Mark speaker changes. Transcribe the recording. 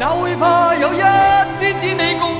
Speaker 1: 哪会怕有一天只你共